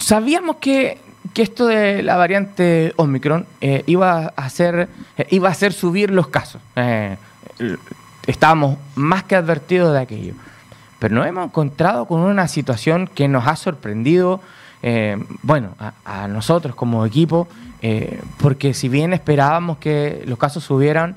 sabíamos que, esto de la variante Omicron eh, iba, a hacer, eh, iba a hacer subir los casos. Eh, estábamos más que advertidos de aquello. Pero nos hemos encontrado con una situación que nos ha sorprendido, bueno, a, nosotros como equipo, porque si bien esperábamos que los casos subieran,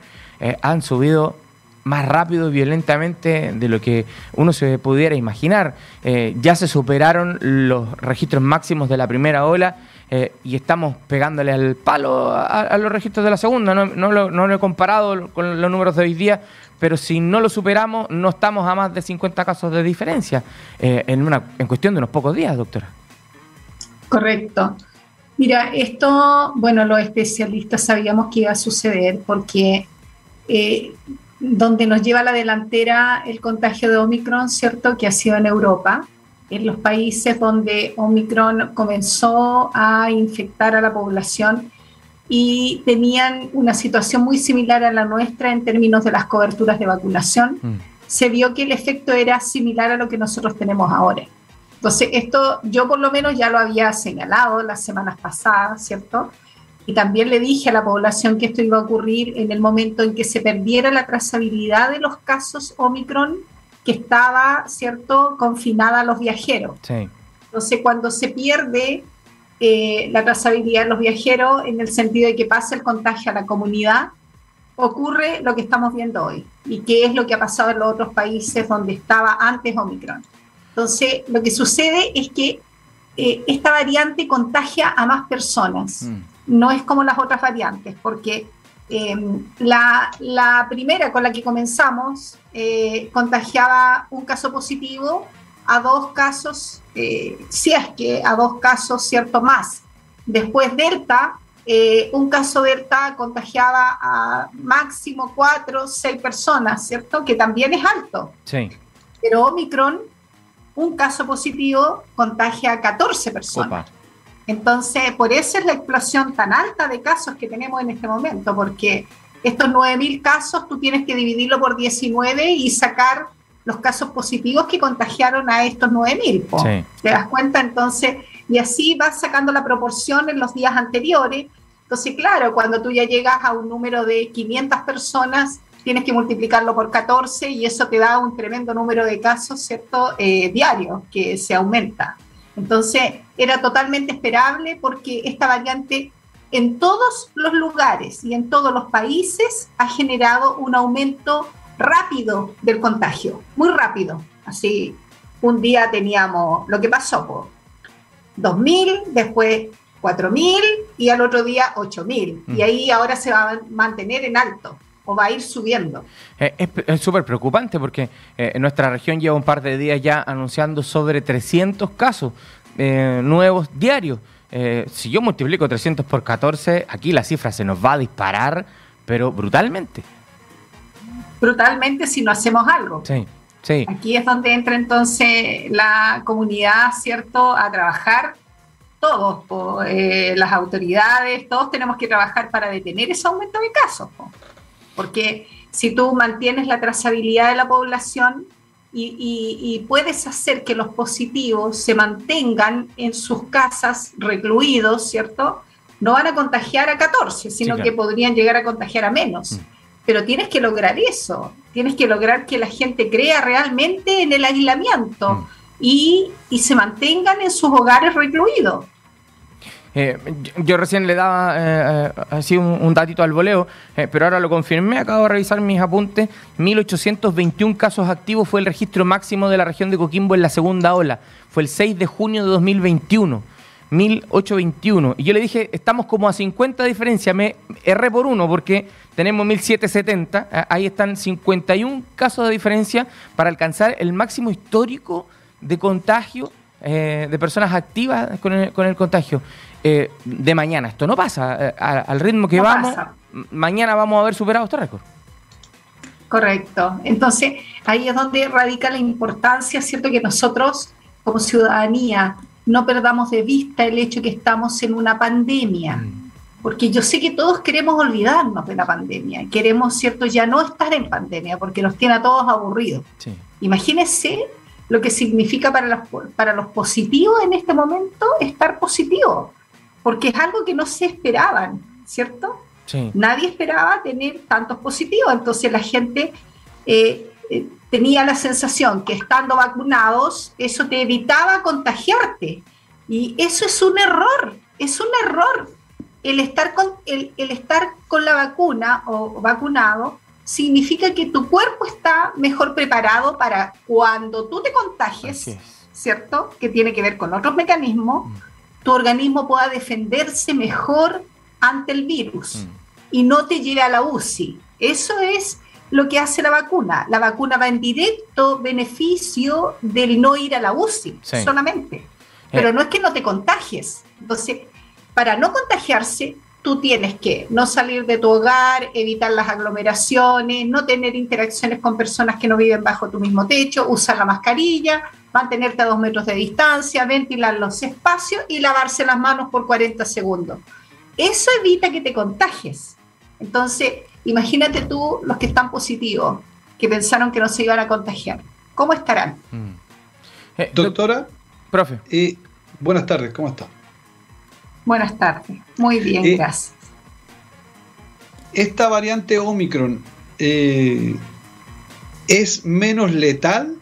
han subido más rápido y violentamente de lo que uno se pudiera imaginar. Eh, ya se superaron los registros máximos de la primera ola eh, y estamos pegándole al palo a, los registros de la segunda. No, lo, he comparado con los números de hoy día, pero si no lo superamos, no estamos a más de 50 casos de diferencia eh, en, una, en cuestión de unos pocos días, doctora. Correcto. Mira, esto, bueno, los especialistas sabíamos que iba a suceder porque donde nos lleva a la delantera el contagio de Omicron, ¿cierto? Que ha sido en Europa, en los países donde Omicron comenzó a infectar a la población y tenían una situación muy similar a la nuestra en términos de las coberturas de vacunación, mm. se vio que el efecto era similar a lo que nosotros tenemos ahora. Entonces, esto yo por lo menos ya lo había señalado las semanas pasadas, ¿cierto? Y también le dije a la población que esto iba a ocurrir en el momento en que se perdiera la trazabilidad de los casos Omicron que estaba, ¿cierto?, confinada a los viajeros. Entonces, cuando se pierde eh, la trazabilidad de los viajeros, en el sentido de que pasa el contagio a la comunidad, ocurre lo que estamos viendo hoy. ¿Y qué es lo que ha pasado en los otros países donde estaba antes Omicron? Entonces, lo que sucede es que eh, esta variante contagia a más personas. Mm no es como las otras variantes, porque em, la, primera con la que comenzamos eh, contagiaba un caso positivo a dos casos, eh, si es que a dos casos, cierto, más. Después Delta, eh, un caso Delta contagiaba a máximo cuatro, seis personas, ¿cierto? Que también es alto. Sí. Pero Omicron, un caso positivo contagia a 14 personas. Entonces, por eso es la explosión tan alta de casos que tenemos en este momento, porque estos 9.000 casos tú tienes que dividirlo por 19 y sacar los casos positivos que contagiaron a estos 9.000. ¿Te das cuenta? Entonces, y así vas sacando la proporción en los días anteriores. Entonces, claro, cuando tú ya llegas a un número de 500 personas, tienes que multiplicarlo por 14 y eso te da un tremendo número de casos, ¿cierto? Eh, diarios, que se aumenta. Entonces, era totalmente esperable porque esta variante en todos los lugares y en todos los países ha generado un aumento rápido del contagio, muy rápido. Así, un día teníamos lo que pasó, por 2.000, después 4.000 y al otro día 8.000. Y mm. ahí ahora se va a mantener en alto o va a ir subiendo. Eh, es súper preocupante porque eh, nuestra región lleva un par de días ya anunciando sobre 300 casos eh, nuevos diarios. si yo multiplico 300 por 14, aquí la cifra se nos va a disparar, pero brutalmente. Brutalmente si no hacemos algo. Sí, sí. Aquí es donde entra entonces la comunidad, ¿cierto?, a trabajar todos, las autoridades, todos tenemos que trabajar para detener ese aumento de casos. Porque si tú mantienes la trazabilidad de la población y, puedes hacer que los positivos se mantengan en sus casas recluidos, ¿cierto? No van a contagiar a 14, sino que podrían llegar a contagiar a menos. Mm. Pero tienes que lograr eso, tienes que lograr que la gente crea realmente en el aislamiento mm. y, y se mantengan en sus hogares recluidos. Eh, yo, recién le daba eh, eh, así un, datito al voleo, pero ahora lo confirmé, acabo de revisar mis apuntes. 1.821 casos activos fue el registro máximo de la región de Coquimbo en la segunda ola. Fue el 6 de junio de 2021. 1821. Y yo le dije, estamos como a 50 diferencia. Me erré por uno porque tenemos 1770. Ahí están 51 casos de diferencia para alcanzar el máximo histórico de contagio de personas activas con el contagio. Eh, de mañana. Esto no pasa. Eh, al ritmo que vamos, mañana vamos a haber superado este récord. Correcto. Entonces, ahí es donde radica la importancia, ¿cierto? Que nosotros, como ciudadanía, no perdamos de vista el hecho que estamos en una pandemia. Mm. Porque yo sé que todos queremos olvidarnos de la pandemia. Queremos, ¿cierto?, ya no estar en pandemia porque nos tiene a todos aburridos. Imagínense lo que significa para los, para los positivos en este momento estar positivo, porque es algo que no se esperaban, ¿cierto? Nadie esperaba tener tantos positivos, entonces la gente eh, eh, tenía la sensación que estando vacunados eso te evitaba contagiarte. Y eso es un error, es un error. El estar con, el, el estar con la vacuna o vacunado significa que tu cuerpo está mejor preparado para cuando tú te contagies, ¿cierto? Que tiene que ver con otros mecanismos, mm. Tu organismo pueda defenderse mejor ante el virus mm. y no te lleve a la UCI. Eso es lo que hace la vacuna. La vacuna va en directo beneficio del no ir a la UCI solamente. Pero eh. no es que no te contagies. Entonces, para no contagiarse, tú tienes que no salir de tu hogar, evitar las aglomeraciones, no tener interacciones con personas que no viven bajo tu mismo techo, usar la mascarilla, mantenerte a dos metros de distancia, ventilar los espacios y lavarse las manos por 40 segundos. Eso evita que te contagies. Entonces, imagínate tú los que están positivos, que pensaron que no se iban a contagiar. ¿Cómo estarán? Mm. Eh, Doctora. Profe. Y buenas tardes, ¿cómo está? Buenas tardes. Muy bien, eh, gracias. ¿Esta variante Omicron eh, es menos letal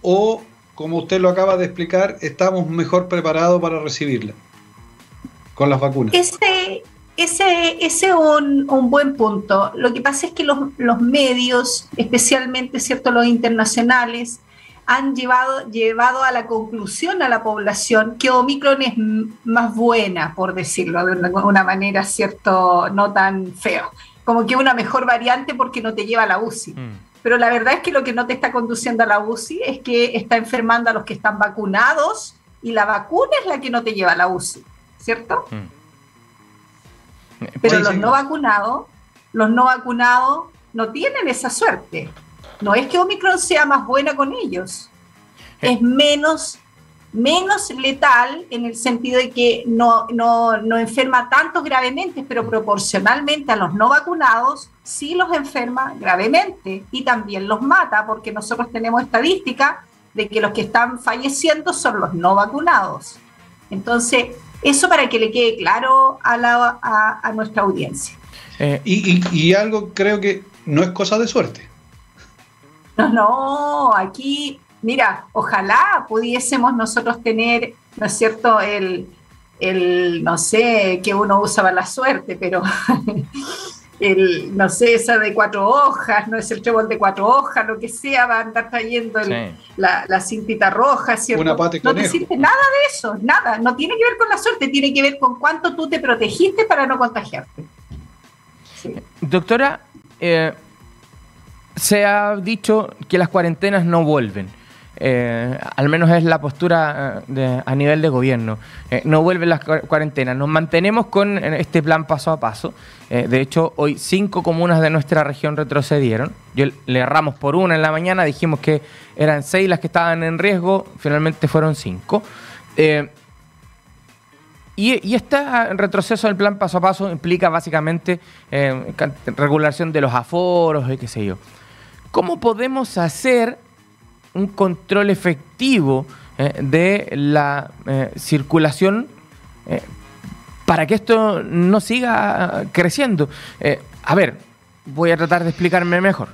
o, como usted lo acaba de explicar, estamos mejor preparados para recibirla con las vacunas? Ese, ese, ese es un, un, buen punto. Lo que pasa es que los, los medios, especialmente cierto, los internacionales, han llevado, llevado a la conclusión a la población que Omicron es más buena, por decirlo de una, manera, ¿cierto? No tan feo. Como que una mejor variante porque no te lleva a la UCI. Mm. Pero la verdad es que lo que no te está conduciendo a la UCI es que está enfermando a los que están vacunados y la vacuna es la que no te lleva a la UCI, ¿cierto? Mm. Pero los no vacunados, los no vacunados no tienen esa suerte. No es que Omicron sea más buena con ellos, eh. es menos, menos letal en el sentido de que no, no, no enferma tanto gravemente, pero proporcionalmente a los no vacunados sí los enferma gravemente y también los mata, porque nosotros tenemos estadística de que los que están falleciendo son los no vacunados. Entonces, eso para que le quede claro a, la, a, nuestra audiencia. Eh, y, y, algo creo que no es cosa de suerte. No, no, aquí, mira, ojalá pudiésemos nosotros tener, ¿no es cierto?, el, el no sé, que uno usaba la suerte, pero el, no sé, esa de cuatro hojas, no es el trébol de cuatro hojas, lo que sea, va a andar trayendo la, la, cintita roja, ¿cierto? no te sirve nada de eso, nada, no tiene que ver con la suerte, tiene que ver con cuánto tú te protegiste para no contagiarte. Doctora, eh, se ha dicho que las cuarentenas no vuelven. Eh, al menos es la postura eh, a nivel de gobierno. Eh, no vuelven las cuarentenas. Nos mantenemos con este plan paso a paso. de hecho, hoy cinco comunas de nuestra región retrocedieron. Yo le erramos por una en la mañana, dijimos que eran seis las que estaban en riesgo, finalmente fueron cinco. Y, y, este retroceso del plan paso a paso implica básicamente regulación de los aforos y qué sé yo. ¿Cómo podemos hacer un control efectivo eh, de la eh, circulación eh, para que esto no siga creciendo? a ver, voy a tratar de explicarme mejor.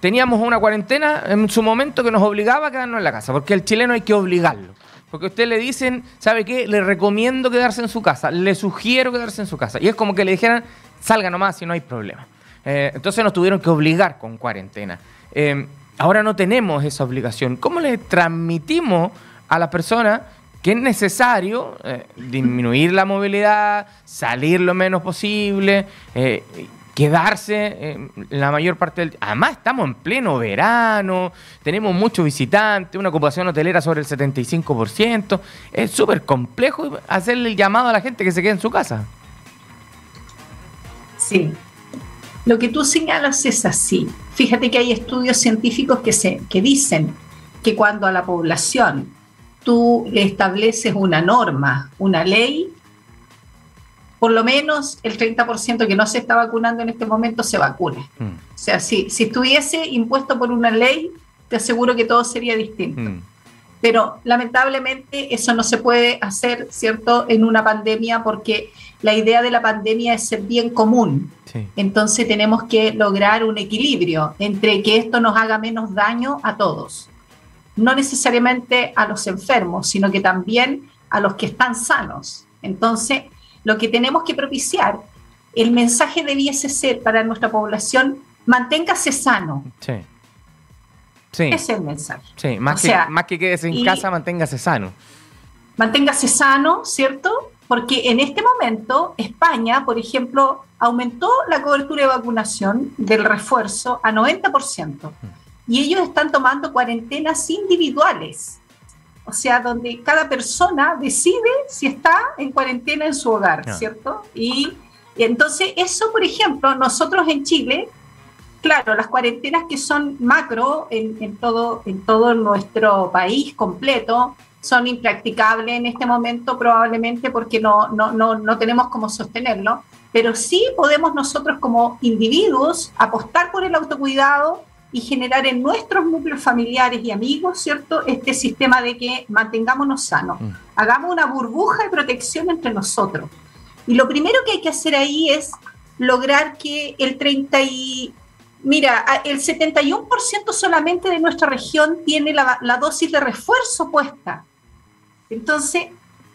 teníamos una cuarentena en su momento que nos obligaba a quedarnos en la casa, porque al chileno hay que obligarlo. Porque a usted le dicen, ¿sabe qué? Le recomiendo quedarse en su casa, le sugiero quedarse en su casa. Y es como que le dijeran, salga nomás si no hay problema. Entonces nos tuvieron que obligar con cuarentena. Eh, ahora no tenemos esa obligación. ¿Cómo le transmitimos a la persona que es necesario eh, disminuir la movilidad, salir lo menos posible, quedarse la mayor parte del Además, estamos en pleno verano, tenemos muchos visitantes, una ocupación hotelera sobre el 75%. Es súper complejo hacerle el llamado a la gente que se quede en su casa. Sí, lo que tú señalas es así. Fíjate que hay estudios científicos que, se, que dicen que cuando a la población tú le estableces una norma, una ley, por lo menos el 30% que no se está vacunando en este momento se vacune. Mm. O sea, si, si estuviese impuesto por una ley, te aseguro que todo sería distinto. Mm. Pero lamentablemente eso no se puede hacer, ¿cierto?, en una pandemia porque la idea de la pandemia es ser bien común. Entonces tenemos que lograr un equilibrio entre que esto nos haga menos daño a todos. No necesariamente a los enfermos, sino que también a los que están sanos. Entonces, lo que tenemos que propiciar, el mensaje debiese ser para nuestra población, manténgase sano. Sí ese es el mensaje. Sí, más, que, más que quedes en casa, manténgase sano. Manténgase sano, ¿cierto? Porque en este momento España, por ejemplo, aumentó la cobertura de vacunación del refuerzo a 90%. Y ellos están tomando cuarentenas individuales. O sea, donde cada persona decide si está en cuarentena en su hogar, ¿cierto? y entonces eso, por ejemplo, nosotros en Chile claro, las cuarentenas que son macro en, todo, en todo nuestro país completo son impracticables en este momento probablemente porque no, no, no, no tenemos cómo sostenerlo, pero sí podemos nosotros como individuos apostar por el autocuidado y generar en nuestros núcleos familiares y amigos, ¿cierto? Este sistema de que mantengámonos sanos, mm. hagamos una burbuja de protección entre nosotros. Y lo primero que hay que hacer ahí es lograr que el 30 y Mira, el 71% solamente de nuestra región tiene la, dosis de refuerzo puesta. Entonces,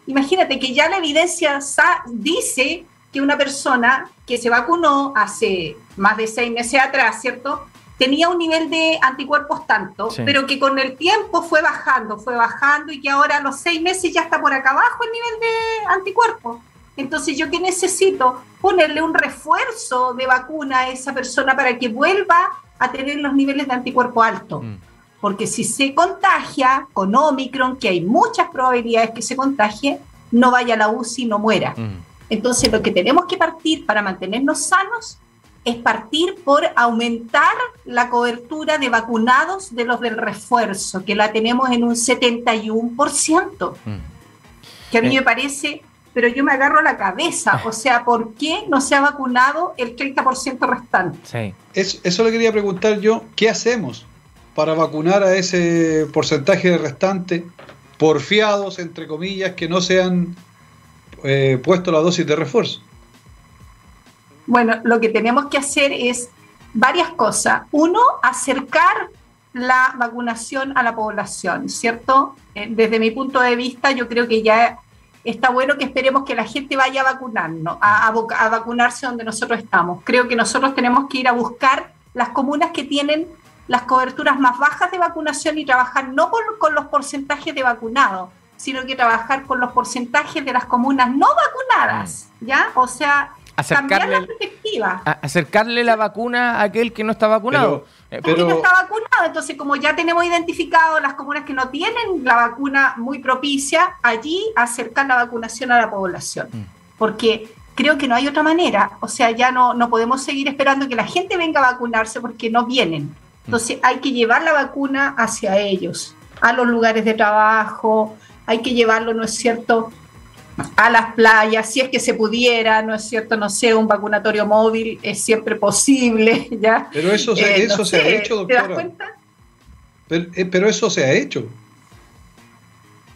imagínate que ya la evidencia dice que una persona que se vacunó hace más de seis meses atrás, ¿cierto? Tenía un nivel de anticuerpos tanto, pero que con el tiempo fue bajando, fue bajando y que ahora a los seis meses ya está por acá abajo el nivel de anticuerpos. Entonces, ¿yo qué necesito? Ponerle un refuerzo de vacuna a esa persona para que vuelva a tener los niveles de anticuerpo altos. Mm. Porque si se contagia con Omicron, que hay muchas probabilidades que se contagie, no vaya a la UCI y no muera. Mm. Entonces, lo que tenemos que partir para mantenernos sanos es partir por aumentar la cobertura de vacunados de los del refuerzo, que la tenemos en un 71%, mm. que a mí eh. me parece pero yo me agarro a la cabeza. O sea, ¿por qué no se ha vacunado el 30% restante? Sí. Eso, eso le quería preguntar yo, ¿qué hacemos para vacunar a ese porcentaje de restante porfiados, entre comillas, que no se han eh, puesto la dosis de refuerzo? Bueno, lo que tenemos que hacer es varias cosas. Uno, acercar la vacunación a la población, ¿cierto? Eh, desde mi punto de vista, yo creo que ya está bueno que esperemos que la gente vaya a vacunarnos, a, a, vacunarse donde nosotros estamos. Creo que nosotros tenemos que ir a buscar las comunas que tienen las coberturas más bajas de vacunación y trabajar no con, los porcentajes de vacunados, sino que trabajar con los porcentajes de las comunas no vacunadas, mm. ¿ya? O sea, acercarle, la acercarle la vacuna a aquel que no está vacunado. Pero, pero, no está vacunado, entonces como ya tenemos identificado las comunas que no tienen la vacuna muy propicia, allí acercar la vacunación a la población. Mm. Porque creo que no hay otra manera, o sea, ya no, no podemos seguir esperando que la gente venga a vacunarse porque no vienen. Mm. Entonces hay que llevar la vacuna hacia ellos, a los lugares de trabajo, hay que llevarlo, ¿no es cierto?, a las playas, si es que se pudiera, ¿no es cierto? No sé, un vacunatorio móvil es siempre posible, ¿ya? Pero eso, se, eh, eso se ha hecho, doctora. ¿Te das cuenta? Eh, pero, eso se ha hecho.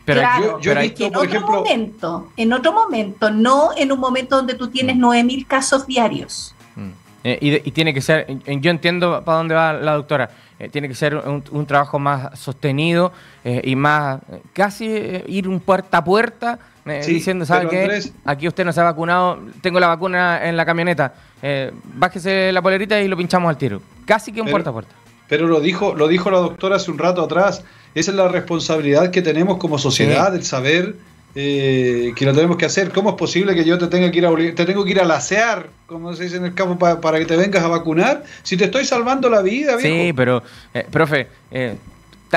Pero claro, yo, he visto, en otro momento, en otro momento, no en un momento donde tú tienes 9.000 mm. casos diarios. Mm. Eh, y, tiene que ser, yo entiendo para dónde va la doctora, tiene que ser un, trabajo más sostenido y más, casi ir un puerta a puerta diciendo, ¿sabe qué? Aquí usted no se ha vacunado, tengo la vacuna en la camioneta, eh, bájese la polerita y lo pinchamos al tiro. Casi que un puerta a puerta. Pero lo dijo, lo dijo la doctora hace un rato atrás, esa es la responsabilidad que tenemos como sociedad, el saber eh, que lo tenemos que hacer. ¿Cómo es posible que yo te tenga que ir a, te tengo que ir a lasear, como se dice en el campo, para que te vengas a vacunar? Si te estoy salvando la vida, viejo. Sí, pero, eh, profe,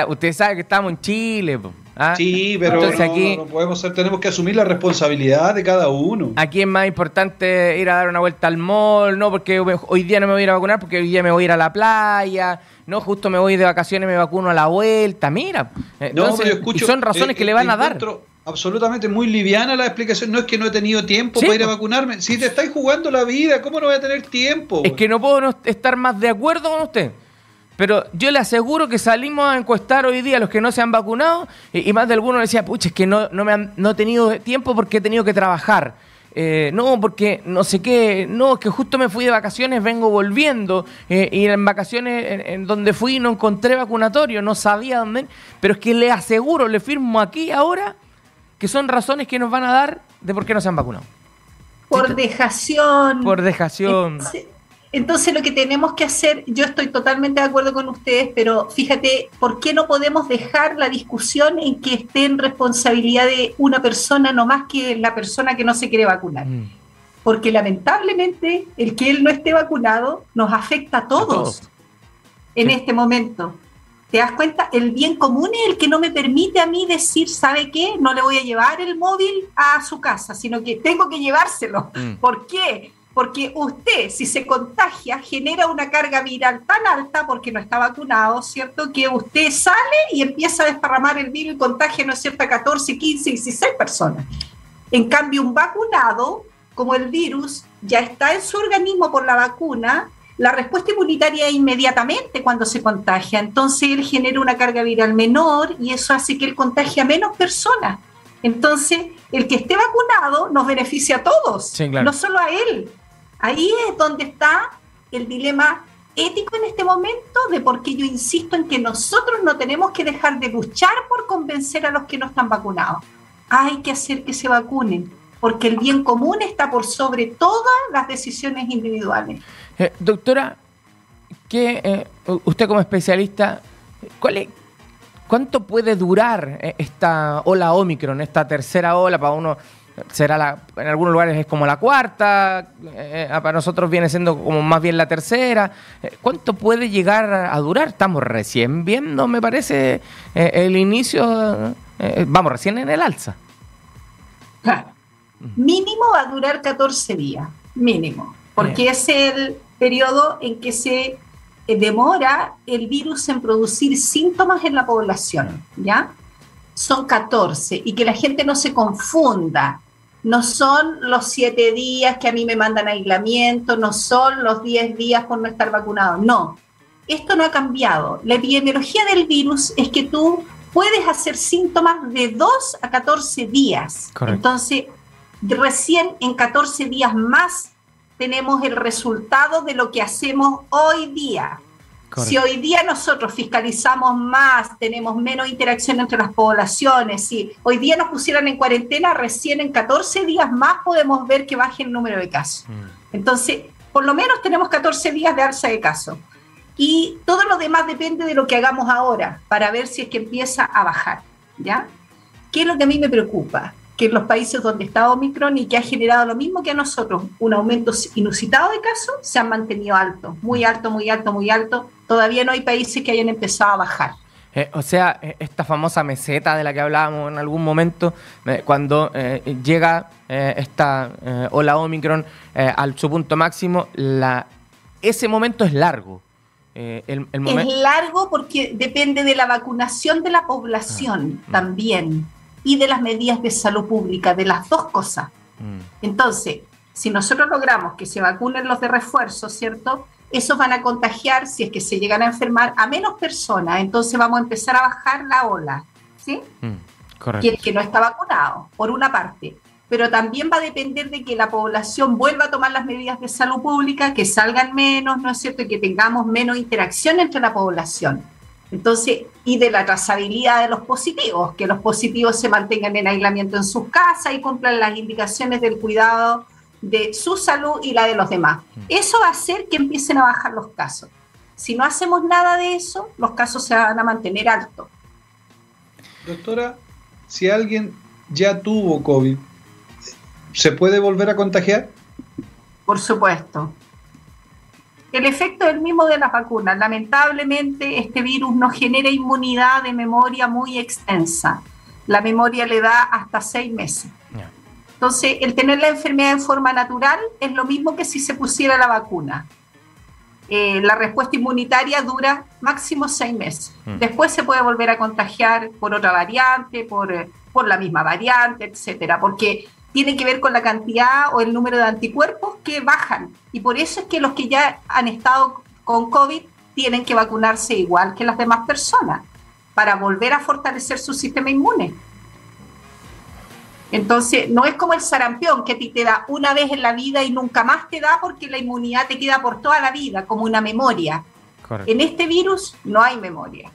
usted sabe que estamos en Chile, ¿Ah? Sí, pero aquí, no, podemos ser, tenemos que asumir la responsabilidad de cada uno. Aquí es más importante ir a dar una vuelta al mall, no porque hoy día no me voy a ir a vacunar, porque hoy día me voy a ir a la playa, no, justo me voy de vacaciones, me vacuno a la vuelta, mira. Entonces, y son razones que le van a dar. Absolutamente muy liviana la explicación. No es que no he tenido tiempo para ir a vacunarme. Si te estáis jugando la vida, ¿cómo no voy a tener tiempo? Es que no puedo estar más de acuerdo con usted. Pero yo le aseguro que salimos a encuestar hoy día a los que no se han vacunado y, más de algunos decía, pucha, es que no, no, me han, no he tenido tiempo porque he tenido que trabajar. Eh, no, porque no sé qué, no, es que justo me fui de vacaciones, vengo volviendo, eh, y en vacaciones en, donde fui no encontré vacunatorio, no sabía dónde, pero es que le aseguro, le firmo aquí ahora, que son razones que nos van a dar de por qué no se han vacunado. Por dejación. Por dejación. Entonces lo que tenemos que hacer, yo estoy totalmente de acuerdo con ustedes, pero fíjate, ¿por qué no podemos dejar la discusión en que esté en responsabilidad de una persona no más que la persona que no se quiere vacunar? Mm. Porque lamentablemente el que él no esté vacunado nos afecta a todos, en este momento. ¿Te das cuenta? El bien común es el que no me permite a mí decir, ¿sabe qué? No le voy a llevar el móvil a su casa, sino que tengo que llevárselo. Mm. ¿Por qué? Porque usted, si se contagia, genera una carga viral tan alta porque no está vacunado, ¿cierto? Que usted sale y empieza a desparramar el virus y contagia, ¿no es cierto?, a 14, 15, 16 personas. En cambio, un vacunado, como el virus ya está en su organismo por la vacuna, la respuesta inmunitaria es inmediatamente cuando se contagia. Entonces, él genera una carga viral menor y eso hace que él contagie a menos personas. Entonces, el que esté vacunado nos beneficia a todos, no solo a él. Ahí es donde está el dilema ético en este momento de por qué yo insisto en que nosotros no tenemos que dejar de luchar por convencer a los que no están vacunados. Hay que hacer que se vacunen, porque el bien común está por sobre todas las decisiones individuales. Eh, doctora, ¿qué, eh, usted como especialista, ¿cuál ¿cuánto puede durar eh, esta ola Omicron, esta tercera ola para uno? Será la, en algunos lugares es como la cuarta, eh, para nosotros viene siendo como más bien la tercera. Eh, ¿Cuánto puede llegar a durar? Estamos recién viendo, me parece, eh, el inicio, vamos, recién en el alza. Claro. Mínimo va a durar 14 días, mínimo, porque es el periodo en que se demora el virus en producir síntomas en la población, ¿ya? Son 14 y que la gente no se confunda no son los siete días que a mí me mandan aislamiento, no son los diez días por no estar vacunado, no. Esto no ha cambiado. La epidemiología del virus es que tú puedes hacer síntomas de 2 a 14 días. Entonces, recién en 14 días más tenemos el resultado de lo que hacemos hoy día. Si hoy día nosotros fiscalizamos más, tenemos menos interacción entre las poblaciones, si hoy día nos pusieran en cuarentena, recién en 14 días más podemos ver que baje el número de casos. Mm. Entonces, por lo menos tenemos 14 días de alza de casos. Y todo lo demás depende de lo que hagamos ahora para ver si es que empieza a bajar. ¿Ya? ¿Qué es lo que a mí me preocupa? Que en los países donde está Omicron y que ha generado lo mismo que a nosotros, un aumento inusitado de casos, se han mantenido altos, muy alto, muy alto, muy alto. Todavía no hay países que hayan empezado a bajar. Eh, o sea, eh, esta famosa meseta de la que hablábamos en algún momento, eh, cuando llega esta ola Omicron al su punto máximo, la, ese momento es largo. El, es largo porque depende de la vacunación de la población ah, mm. también y de las medidas de salud pública, de las dos cosas. Mm. Entonces, si nosotros logramos que se vacunen los de refuerzo, ¿cierto? Esos van a contagiar, si es que se llegan a enfermar, a menos personas. Entonces vamos a empezar a bajar la ola, ¿sí? Mm, correcto. que no está vacunado, por una parte. Pero también va a depender de que la población vuelva a tomar las medidas de salud pública, que salgan menos, ¿no es cierto? Y que tengamos menos interacción entre la población. Entonces, y de la trazabilidad de los positivos, que los positivos se mantengan en aislamiento en sus casas y cumplan las indicaciones del cuidado de su salud y la de los demás. Mm. Eso va a hacer que empiecen a bajar los casos. Si no hacemos nada de eso, los casos se van a mantener altos. Doctora, si alguien ya tuvo COVID, ¿se puede volver a contagiar? Por supuesto. El efecto es el mismo de las vacunas. Lamentablemente, este virus no genera inmunidad de memoria muy extensa. La memoria le da hasta seis meses. Entonces, el tener la enfermedad en forma natural es lo mismo que si se pusiera la vacuna. Eh, la respuesta inmunitaria dura máximo seis meses. Mm. Después se puede volver a contagiar por otra variante, por, por la misma variante, etcétera, porque tiene que ver con la cantidad o el número de anticuerpos que bajan. Y por eso es que los que ya han estado con COVID tienen que vacunarse igual que las demás personas para volver a fortalecer su sistema inmune. Entonces, no es como el sarampión que a ti te da una vez en la vida y nunca más te da porque la inmunidad te queda por toda la vida, como una memoria. En este virus no hay memoria.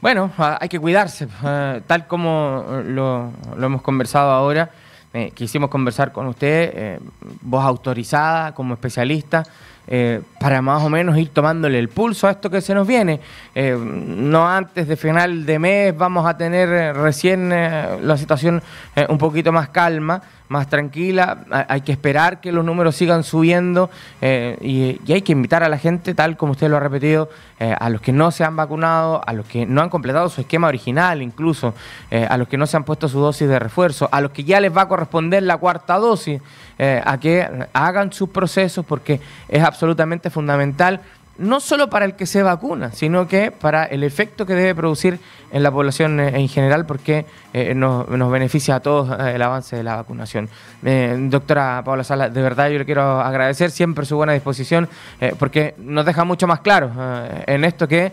Bueno, hay que cuidarse, ah, tal como lo, hemos conversado ahora. Eh, quisimos conversar con usted, eh, voz autorizada como especialista, eh, para más o menos ir tomándole el pulso a esto que se nos viene. Eh, no antes de final de mes vamos a tener eh, recién la situación un poquito más calma, más tranquila. Hay que esperar que los números sigan subiendo y, hay que invitar a la gente, tal como usted lo ha repetido, a los que no se han vacunado, a los que no han completado su esquema original incluso, a los que no se han puesto su dosis de refuerzo, a los que ya les va a corresponder la cuarta dosis, a que hagan sus procesos porque es absolutamente fundamental, no solo para el que se vacuna, sino que para el efecto que debe producir en la población eh, en general, porque eh, nos, beneficia a todos eh, el avance de la vacunación. doctora Paula Sala, de verdad yo le quiero agradecer siempre su buena disposición, porque nos deja mucho más claro en esto que,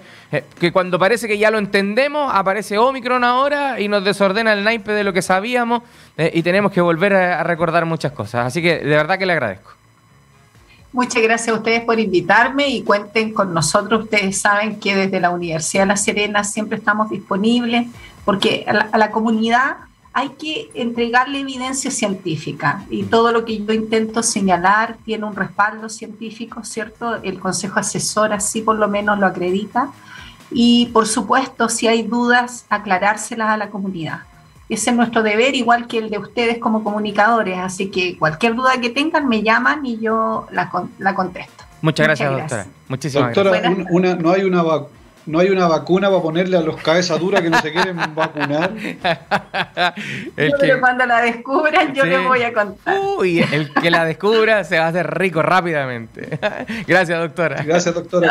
que cuando parece que ya lo entendemos, aparece Omicron ahora y nos desordena el naipe de lo que sabíamos y tenemos que volver a recordar muchas cosas. Así que de verdad que le agradezco. Muchas gracias a ustedes por invitarme y cuenten con nosotros. Ustedes saben que desde la Universidad de La Serena siempre estamos disponibles porque a la, comunidad hay que entregarle evidencia científica y todo lo que yo intento señalar tiene un respaldo científico, ¿cierto? El Consejo Asesor así por lo menos lo acredita y por supuesto si hay dudas aclarárselas a la comunidad. Ese es nuestro deber, igual que el de ustedes como comunicadores. Así que cualquier duda que tengan, me llaman y yo la, la contesto. Muchas gracias, doctora. Muchísimas doctora, Una, no hay una no hay una vacuna para ponerle a los cabezas duras que no se quieren vacunar. Pero cuando la descubran, yo le voy a contar. Uy, el que la descubra se va a hacer rico rápidamente. Gracias, doctora. Gracias, doctora.